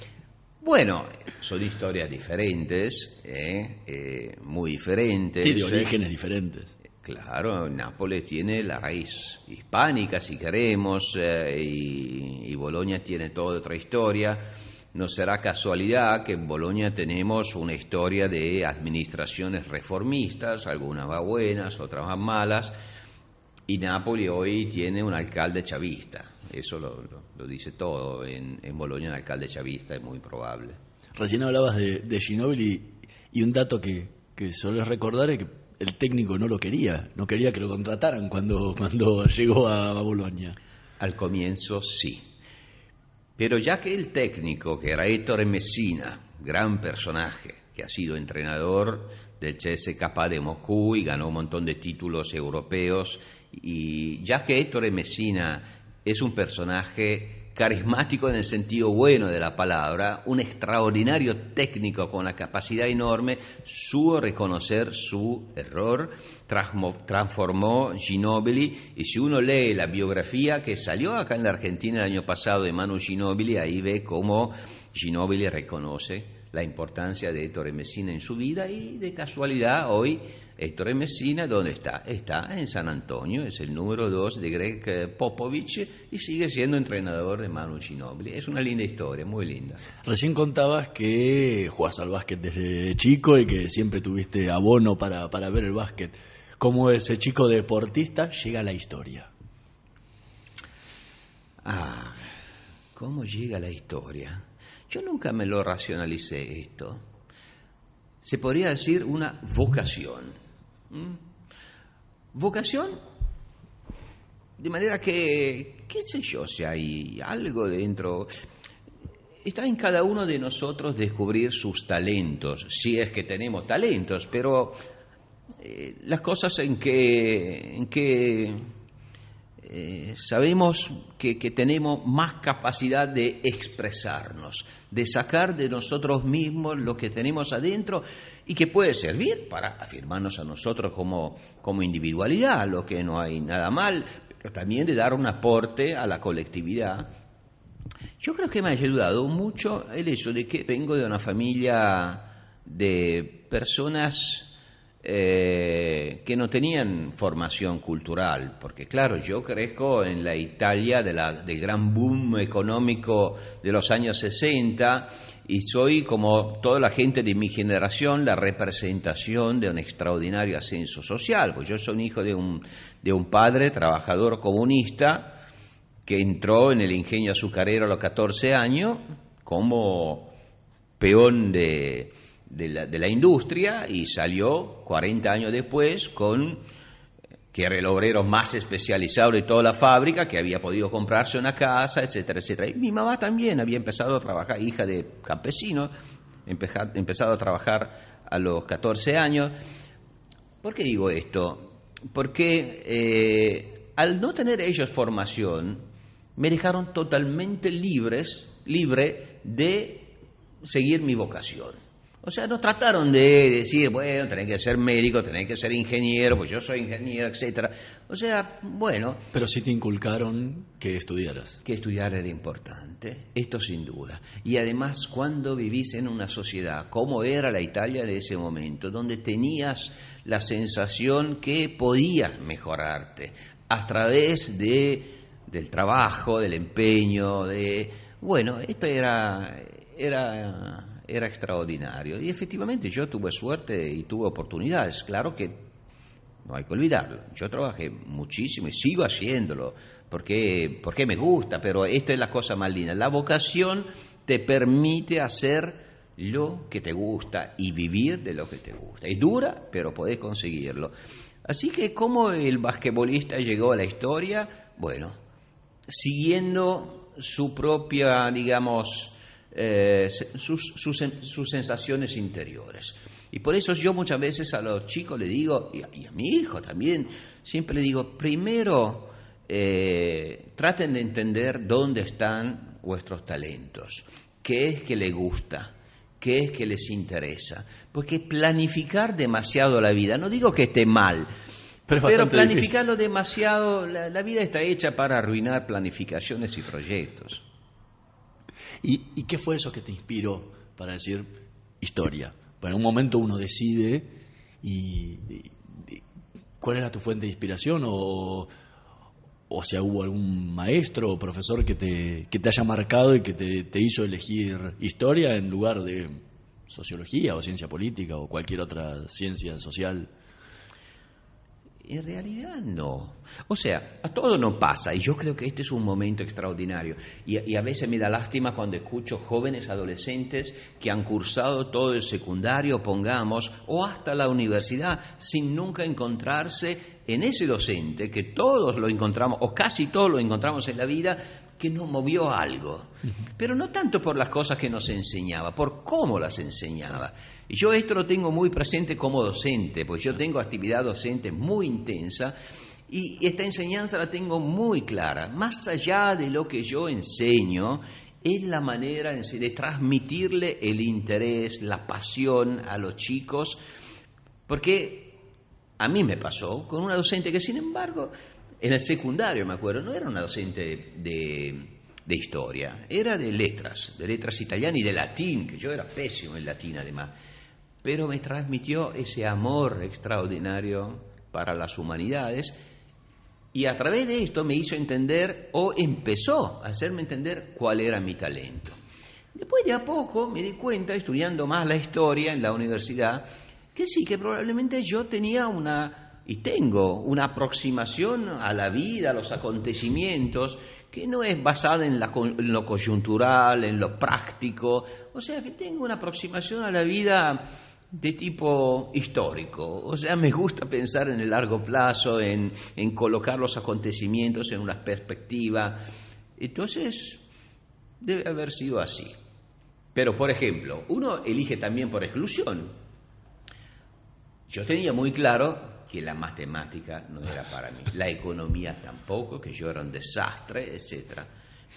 bueno, son historias diferentes, ¿eh? Eh, muy diferentes. Sí, de orígenes diferentes. Claro, Nápoles tiene la raíz hispánica, si queremos, eh, y, y Bolonia tiene toda otra historia. No será casualidad que en Bolonia tenemos una historia de administraciones reformistas, algunas van buenas, otras van malas, y Nápoles hoy tiene un alcalde chavista. Eso lo, lo- lo dice todo. En, en Bolonia un alcalde chavista es muy probable. Recién hablabas de, de Ginóbili y un dato que, que sueles recordar es que el técnico no lo quería, no quería que lo contrataran cuando, cuando [laughs] llegó a, a Bolonia. Al comienzo sí. Pero ya que el técnico, que era Héctor Messina, gran personaje, que ha sido entrenador del CSKA de Moscú y ganó un montón de títulos europeos. Y ya que Héctor Messina es un personaje carismático en el sentido bueno de la palabra, un extraordinario técnico con una capacidad enorme, supo reconocer su error, transformó Ginobili y si uno lee la biografía que salió acá en la Argentina el año pasado de Manu Ginobili, ahí ve cómo Ginobili reconoce la importancia de Héctor Messina en su vida y de casualidad hoy Héctor Messina, ¿dónde está? Está en San Antonio, es el número dos de Greg eh, Popovich y sigue siendo entrenador de Manu Ginobili. Es una linda historia, muy linda. Recién contabas que jugás al básquet desde chico y que siempre tuviste abono para, para ver el básquet. ¿Cómo ese chico deportista llega a la historia? Ah, ¿cómo llega la historia? Yo nunca me lo racionalicé esto. Se podría decir una vocación. ¿m? Vocación, de manera que, qué sé yo, si hay algo dentro. Está en cada uno de nosotros descubrir sus talentos, si es que tenemos talentos, pero eh, las cosas en que, en que eh, sabemos que, que tenemos más capacidad de expresarnos, de sacar de nosotros mismos lo que tenemos adentro y que puede servir para afirmarnos a nosotros como, como individualidad, lo que no hay nada mal, pero también de dar un aporte a la colectividad. Yo creo que me ha ayudado mucho el hecho de que vengo de una familia de personas eh, que no tenían formación cultural, porque claro, yo crezco en la Italia de la- del gran boom económico de los años 60 y soy como toda la gente de mi generación la representación de un extraordinario ascenso social, pues yo soy hijo de un, de un padre trabajador comunista que entró en el ingenio azucarero a los 14 años como peón de, de la, de la industria y salió 40 años después con que era el obrero más especializado de toda la fábrica, que había podido comprarse una casa, etcétera, etcétera. Y mi mamá también había empezado a trabajar, hija de campesino, empezado a trabajar a los 14 años. ¿Por qué digo esto? Porque eh, al no tener ellos formación, me dejaron totalmente libres, libre de seguir mi vocación. O sea, no trataron de decir, bueno, tenés que ser médico, tenés que ser ingeniero, pues yo soy ingeniero, etcétera. O sea, bueno, Pero sí te inculcaron que estudiaras. que estudiar era importante, esto sin duda. Y además, cuando vivís en una sociedad como era la Italia de ese momento, donde tenías la sensación que podías mejorarte a través de, del trabajo, del empeño, de... Bueno, esto era, era, era extraordinario. Y efectivamente yo tuve suerte y tuve oportunidades. Claro que no hay que olvidarlo. Yo trabajé muchísimo y sigo haciéndolo porque, porque me gusta, pero esta es la cosa más linda. La vocación te permite hacer lo que te gusta y vivir de lo que te gusta. Es dura, pero podés conseguirlo. Así que, ¿cómo el basquetbolista llegó a la historia? Bueno, siguiendo su propia, digamos, eh, sus, sus sen- sus sensaciones interiores. Y por eso yo muchas veces a los chicos le digo, y a, y a mi hijo también, siempre le digo, primero eh, traten de entender dónde están vuestros talentos, qué es que les gusta, qué es que les interesa. Porque planificar demasiado la vida, no digo que esté mal, [laughs] Pero planificarlo demasiado, la, la vida está hecha para arruinar planificaciones y proyectos. ¿Y, y qué fue eso que te inspiró para decir historia? Bueno, en un momento uno decide y, cuál era tu fuente de inspiración o, o si hubo algún maestro o profesor que te, que te haya marcado y que te, te hizo elegir historia en lugar de sociología o ciencia política o cualquier otra ciencia social. En realidad no. O sea, a todo no pasa y yo creo que este es un momento extraordinario. Y, y a veces me da lástima cuando escucho jóvenes adolescentes que han cursado todo el secundario, pongamos, o hasta la universidad, sin nunca encontrarse en ese docente que todos lo encontramos, o casi todos lo encontramos en la vida, que nos movió algo. Pero no tanto por las cosas que nos enseñaba, por cómo las enseñaba. Y yo esto lo tengo muy presente como docente, pues yo tengo actividad docente muy intensa y esta enseñanza la tengo muy clara. Más allá de lo que yo enseño, es la manera de transmitirle el interés, la pasión a los chicos, porque a mí me pasó con una docente que, sin embargo, en el secundario, me acuerdo, no era una docente de, de historia, era de letras, de letras italianas y de latín, que yo era pésimo en latín además, pero me transmitió ese amor extraordinario para las humanidades y a través de esto me hizo entender o empezó a hacerme entender cuál era mi talento. Después de a poco me di cuenta, estudiando más la historia en la universidad, que sí, que probablemente yo tenía una, y tengo, una aproximación a la vida, a los acontecimientos, que no es basada en, lo coyuntural, en lo práctico, o sea, que tengo una aproximación a la vida de tipo histórico. O sea, me gusta pensar en el largo plazo, en, en colocar los acontecimientos en una perspectiva. Entonces, debe haber sido así. Pero, por ejemplo, uno elige también por exclusión. Yo tenía muy claro que la matemática no era para mí, la economía tampoco, que yo era un desastre, etcétera.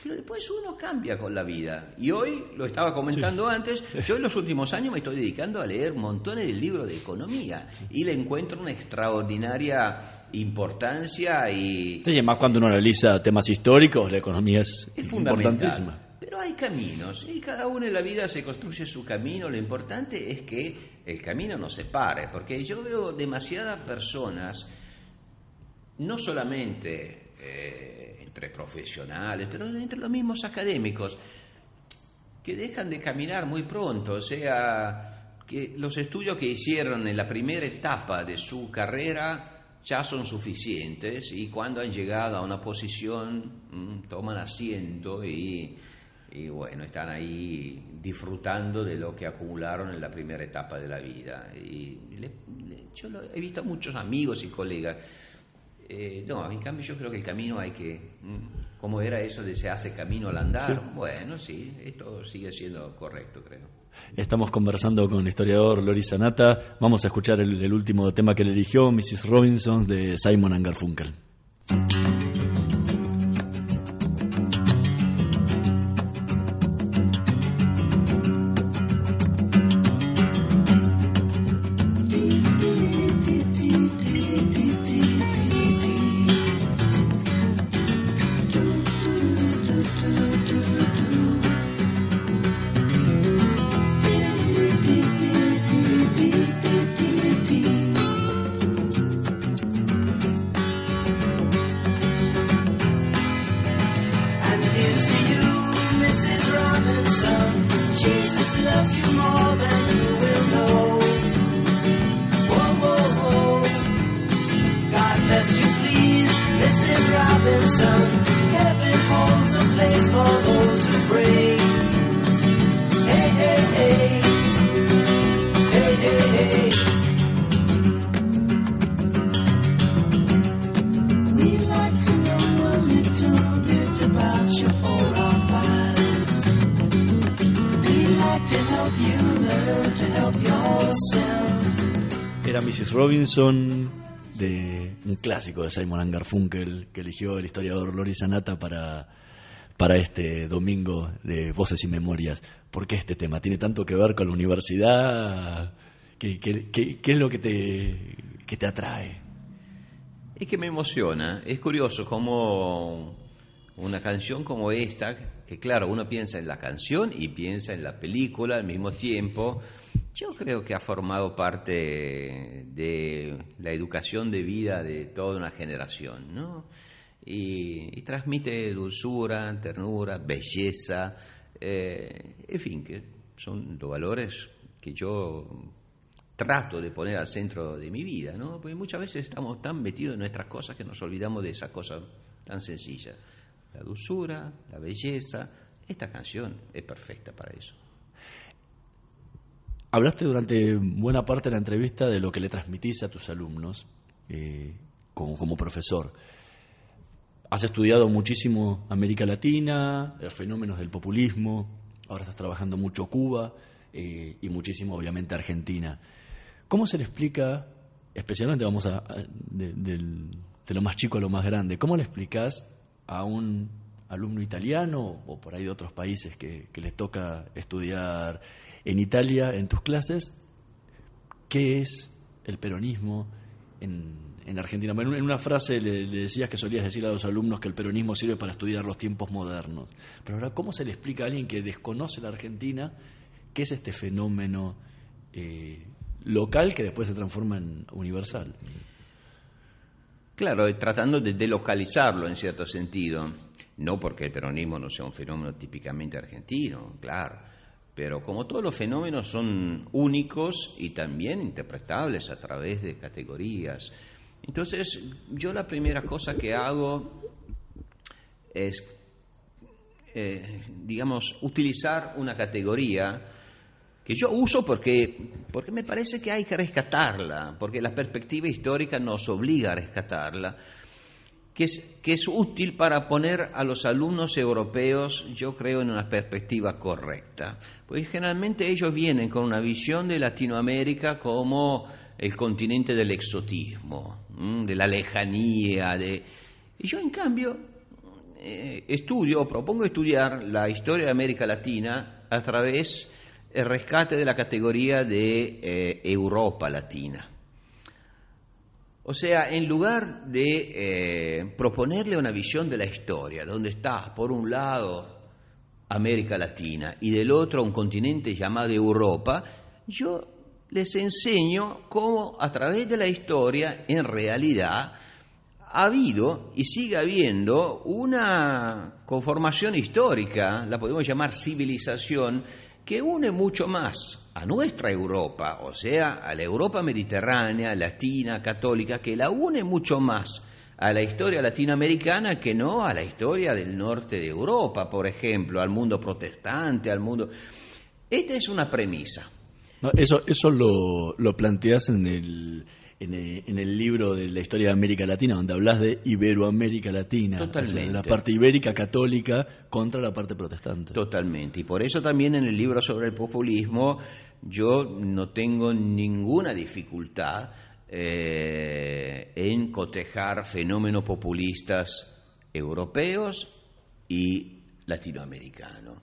Pero después uno cambia con la vida. Y hoy, lo estaba comentando antes, yo en los últimos años me estoy dedicando a leer montones de libros de economía y le encuentro una extraordinaria importancia y Sí, además cuando uno analiza temas históricos, la economía es, es fundamental. importantísima. Pero hay caminos y cada uno en la vida se construye su camino. Lo importante es que el camino no se pare, porque yo veo demasiadas personas, no solamente eh, entre profesionales, pero entre los mismos académicos, que dejan de caminar muy pronto, o sea, que los estudios que hicieron en la primera etapa de su carrera ya son suficientes y cuando han llegado a una posición mm, toman asiento y, y bueno, están ahí disfrutando de lo que acumularon en la primera etapa de la vida. Y yo lo- he visto a muchos amigos y colegas. Eh, no, en cambio yo creo que el camino hay que, mm, como era eso de se hace camino al andar, bueno, sí, esto sigue siendo correcto, creo. Estamos conversando con el historiador Loris Sanata. Vamos a escuchar el, el último tema que le eligió, Mrs. Robinson, de Simon and Garfunkel. Robinson, de un clásico de Simon and Garfunkel, que eligió el historiador Loris Sanata para, para este domingo de Voces y Memorias. ¿Por qué este tema? ¿Tiene tanto que ver con la universidad? ¿Qué, qué- qué- qué es lo que te, que te atrae? Es que me emociona. Es curioso cómo una canción como esta, que claro, uno piensa en la canción y piensa en la película al mismo tiempo, yo creo que ha formado parte de la educación de vida de toda una generación, ¿no? Y, transmite dulzura, ternura, belleza, eh, en fin, que son los valores que yo trato de poner al centro de mi vida, ¿no? Porque muchas veces estamos tan metidos en nuestras cosas que nos olvidamos de esa cosa tan sencilla. La dulzura, la belleza. Esta canción es perfecta para eso. Hablaste durante buena parte de la entrevista de lo que le transmitís a tus alumnos eh, como, profesor. Has estudiado muchísimo América Latina, los fenómenos del populismo, ahora estás trabajando mucho Cuba. eh, y muchísimo, obviamente, Argentina. ¿Cómo se le explica, especialmente vamos a, de, lo más chico a lo más grande, cómo le explicás a un alumno italiano o por ahí de otros países que, que les toca estudiar en Italia en tus clases, qué es el peronismo en, en Argentina? Bueno, en una frase le, decías que solías decir a los alumnos que el peronismo sirve para estudiar los tiempos modernos. Pero ahora, ¿cómo se le explica a alguien que desconoce la Argentina qué es este fenómeno eh, local que después se transforma en universal? Claro, tratando de delocalizarlo en cierto sentido, no porque el peronismo no sea un fenómeno típicamente argentino, claro, pero como todos los fenómenos son únicos y también interpretables a través de categorías. Entonces, yo la primera cosa que hago es, eh, digamos, utilizar una categoría que yo uso porque, porque me parece que hay que rescatarla, porque la perspectiva histórica nos obliga a rescatarla, que es, que es útil para poner a los alumnos europeos, yo creo, en una perspectiva correcta. Porque generalmente ellos vienen con una visión de Latinoamérica como el continente del exotismo, de la lejanía, de... y yo en cambio eh, estudio propongo estudiar la historia de América Latina a través del rescate de la categoría de eh, Europa Latina. O sea, en lugar de eh, proponerle una visión de la historia, donde está, por un lado, América Latina y del otro un continente llamado Europa, yo les enseño cómo a través de la historia, en realidad, ha habido y sigue habiendo una conformación histórica, la podemos llamar civilización, que une mucho más a nuestra Europa, o sea, a la Europa mediterránea, latina, católica, que la une mucho más a la historia latinoamericana que no a la historia del norte de Europa, por ejemplo, al mundo protestante, al mundo... Esta es una premisa. Eso eso lo, lo planteas en el, en, el, en el libro de la historia de América Latina, donde hablas de Iberoamérica Latina. Totalmente. o sea, de la parte ibérica católica contra la parte protestante. Totalmente. Y por eso también en el libro sobre el populismo yo no tengo ninguna dificultad eh, en cotejar fenómenos populistas europeos y latinoamericanos.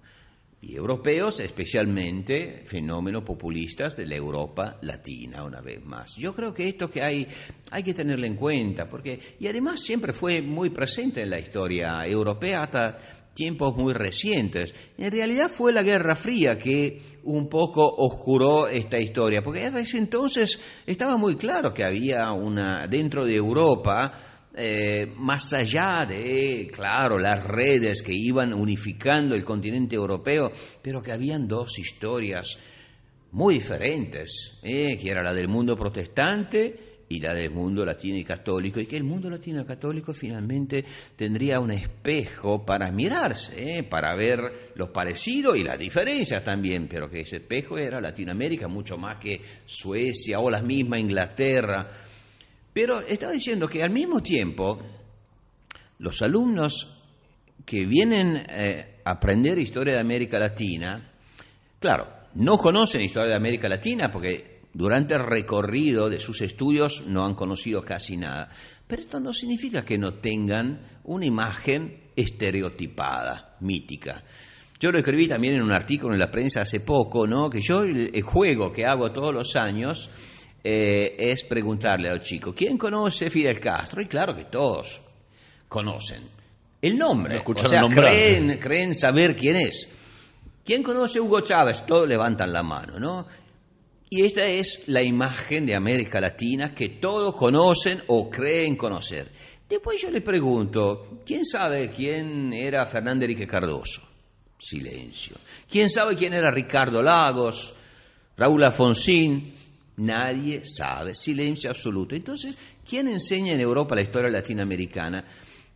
Y europeos especialmente fenómenos populistas de la Europa latina, una vez más. Yo creo que esto que hay, hay que tenerlo en cuenta, porque, y además siempre fue muy presente en la historia europea hasta tiempos muy recientes. En realidad fue la Guerra Fría que un poco oscuró esta historia, porque desde ese entonces estaba muy claro que había una, dentro de Europa, eh, más allá de, claro, las redes que iban unificando el continente europeo, pero que habían dos historias muy diferentes, eh, que era la del mundo protestante y la del mundo latino y católico, y que el mundo latino y católico finalmente tendría un espejo para mirarse, eh, para ver los parecidos y las diferencias también, pero que ese espejo era Latinoamérica mucho más que Suecia o la misma Inglaterra. Pero estaba diciendo que al mismo tiempo los alumnos que vienen eh, a aprender historia de América Latina, claro, no conocen historia de América Latina porque durante el recorrido de sus estudios no han conocido casi nada. Pero esto no significa que no tengan una imagen estereotipada, mítica. Yo lo escribí también en un artículo en la prensa hace poco, ¿no? Que yo el, el juego que hago todos los años eh, es preguntarle al chico, ¿quién conoce Fidel Castro? Y claro que todos conocen el nombre, o sea, creen, creen saber quién es. ¿Quién conoce a Hugo Chávez? Todos levantan la mano, ¿no? Y esta es la imagen de América Latina que todos conocen o creen conocer. Después yo le pregunto, ¿quién sabe quién era Fernández Enrique Cardoso? Silencio. ¿Quién sabe quién era Ricardo Lagos? Raúl Alfonsín? Nadie sabe. Silencio absoluto. Entonces, ¿quién enseña en Europa la historia latinoamericana?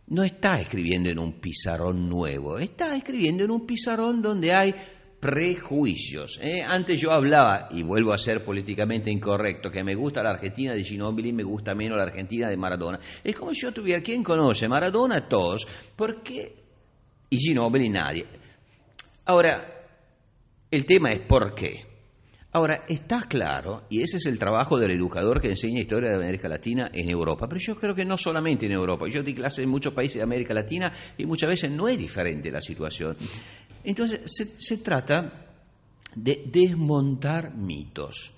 No está escribiendo en un pizarrón nuevo, está escribiendo en un pizarrón donde hay prejuicios. ¿eh? Antes yo hablaba, y vuelvo a ser políticamente incorrecto, que me gusta la Argentina de Ginóbili, me gusta menos la Argentina de Maradona. Es como si yo tuviera, ¿quién conoce? Maradona, todos. ¿Por qué? Y Ginóbili, nadie. Ahora, el tema es por qué. Ahora, está claro, y ese es el trabajo del educador que enseña historia de América Latina en Europa, pero yo creo que no solamente en Europa, yo di clases en muchos países de América Latina y muchas veces no es diferente la situación. Entonces, se, se trata de desmontar mitos.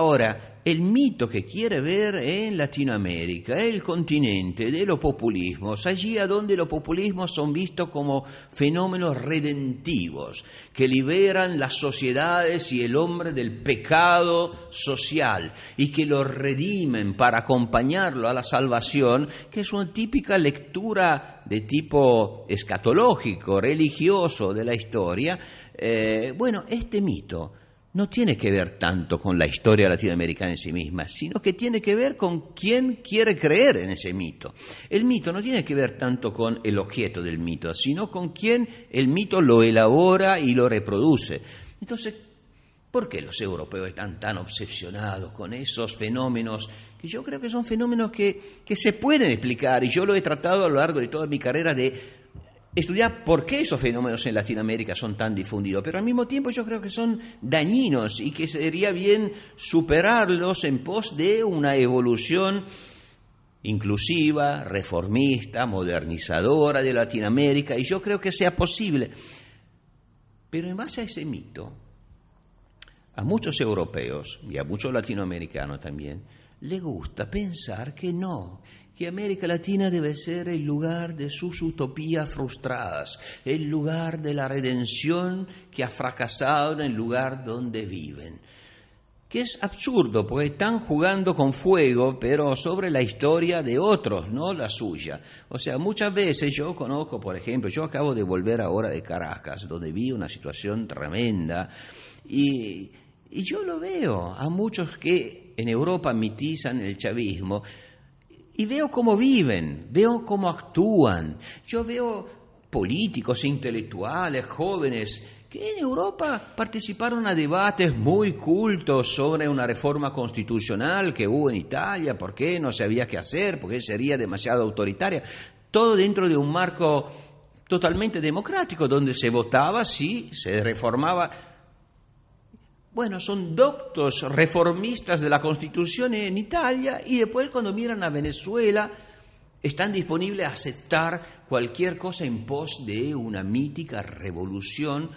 Ahora, el mito que quiere ver en Latinoamérica, el continente de los populismos, allí a donde los populismos son vistos como fenómenos redentivos, que liberan las sociedades y el hombre del pecado social y que lo redimen para acompañarlo a la salvación, que es una típica lectura de tipo escatológico, religioso de la historia, eh, bueno, este mito no tiene que ver tanto con la historia latinoamericana en sí misma, sino que tiene que ver con quién quiere creer en ese mito. El mito no tiene que ver tanto con el objeto del mito, sino con quién el mito lo elabora y lo reproduce. Entonces, ¿por qué los europeos están tan obsesionados con esos fenómenos? Que yo creo que son fenómenos que, que se pueden explicar, y yo lo he tratado a lo largo de toda mi carrera de estudiar por qué esos fenómenos en Latinoamérica son tan difundidos, pero al mismo tiempo yo creo que son dañinos y que sería bien superarlos en pos de una evolución inclusiva, reformista, modernizadora de Latinoamérica, y yo creo que sea posible. Pero en base a ese mito, a muchos europeos y a muchos latinoamericanos también, le gusta pensar que no, que América Latina debe ser el lugar de sus utopías frustradas, el lugar de la redención que ha fracasado en el lugar donde viven. Que es absurdo, porque están jugando con fuego, pero sobre la historia de otros, no la suya. O sea, muchas veces yo conozco, por ejemplo, yo acabo de volver ahora de Caracas, donde vi una situación tremenda, y, y yo lo veo a muchos que en Europa mitizan el chavismo, y veo cómo viven, veo cómo actúan. Yo veo políticos, intelectuales, jóvenes que en Europa participaron a debates muy cultos sobre una reforma constitucional que hubo en Italia, por qué no sabía qué hacer, porque sería demasiado autoritaria. Todo dentro de un marco totalmente democrático, donde se votaba si se reformaba bueno, son doctos reformistas de la Constitución en Italia y después cuando miran a Venezuela están disponibles a aceptar cualquier cosa en pos de una mítica revolución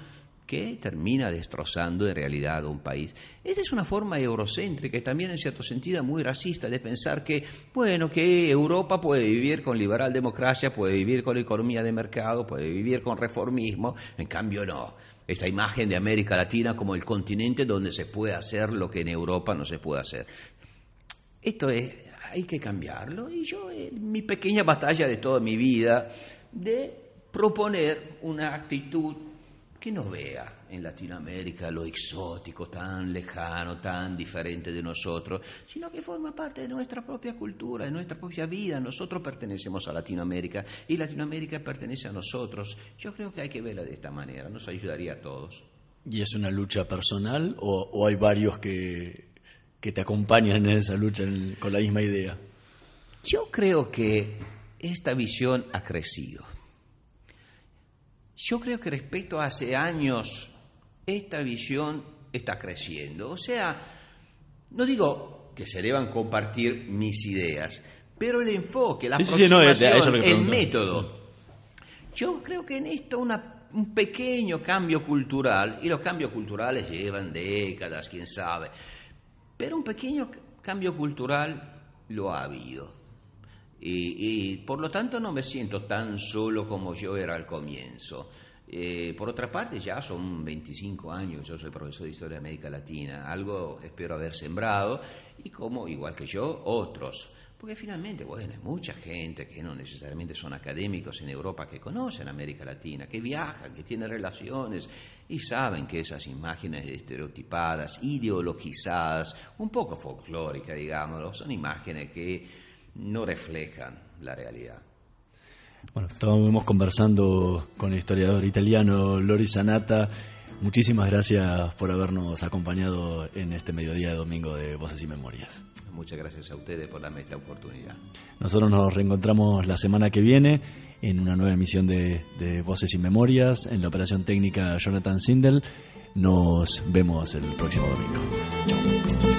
que termina destrozando en realidad un país. Esta es una forma eurocéntrica y también en cierto sentido muy racista de pensar que, bueno, que Europa puede vivir con liberal democracia, puede vivir con economía de mercado, puede vivir con reformismo, en cambio no esta imagen de América Latina como el continente donde se puede hacer lo que en Europa no se puede hacer. Esto es, hay que cambiarlo y yo en mi pequeña batalla de toda mi vida de proponer una actitud que no vea en Latinoamérica lo exótico, tan lejano, tan diferente de nosotros, sino que forma parte de nuestra propia cultura, de nuestra propia vida. Nosotros pertenecemos a Latinoamérica y Latinoamérica pertenece a nosotros. Yo creo que hay que verla de esta manera, nos ayudaría a todos. ¿Y es una lucha personal o, o hay varios que, que te acompañan en esa lucha en- con la misma idea? Yo creo que esta visión ha crecido. Yo creo que respecto a hace años, esta visión está creciendo. O sea, no digo que se deban compartir mis ideas, pero el enfoque, la Sí, no, es- el método. Yo creo que en esto una- un pequeño cambio cultural, y los cambios culturales llevan décadas, quién sabe, pero un pequeño cambio cultural lo ha habido. Y, y, por lo tanto no me siento tan solo como yo era al comienzo. Eh, por otra parte, ya son 25 años, yo soy profesor de Historia de América Latina, algo espero haber sembrado, y como, igual que yo, otros. Porque finalmente, bueno, hay mucha gente que no necesariamente son académicos en Europa que conocen América Latina, que viajan, que tienen relaciones y saben que esas imágenes estereotipadas, ideologizadas, un poco folclóricas, digámoslo, son imágenes que no reflejan la realidad. Bueno, estábamos conversando con el historiador italiano Lori Sanata. Muchísimas gracias por habernos acompañado en este mediodía de domingo de Voces y Memorias. Muchas gracias a ustedes por darme esta oportunidad. Nosotros nos reencontramos la semana que viene en una nueva emisión de, de Voces y Memorias, en la operación técnica Jonathan Sindel. Nos vemos el próximo domingo.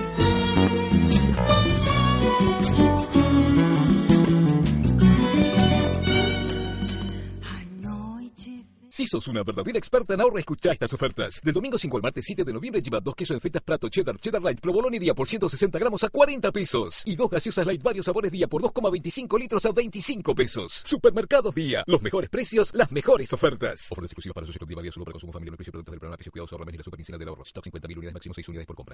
Si sos una verdadera experta en ahorro, escucha estas ofertas. Del domingo 5 al martes 7 de noviembre lleva dos quesos en fetas Prato, cheddar, cheddar light, provolone día por 160 gramos a 40 pesos. Y dos gaseosas light varios sabores día por 2,25 litros a 25 pesos. Supermercados Día. Los mejores precios, las mejores ofertas. Ofertas exclusivas para socios con día solo para consumo familiar. El precio productos del programa, precio cuidados ahorra y la super del ahorro. Stock 50.000 unidades, máximo 6 unidades por compra.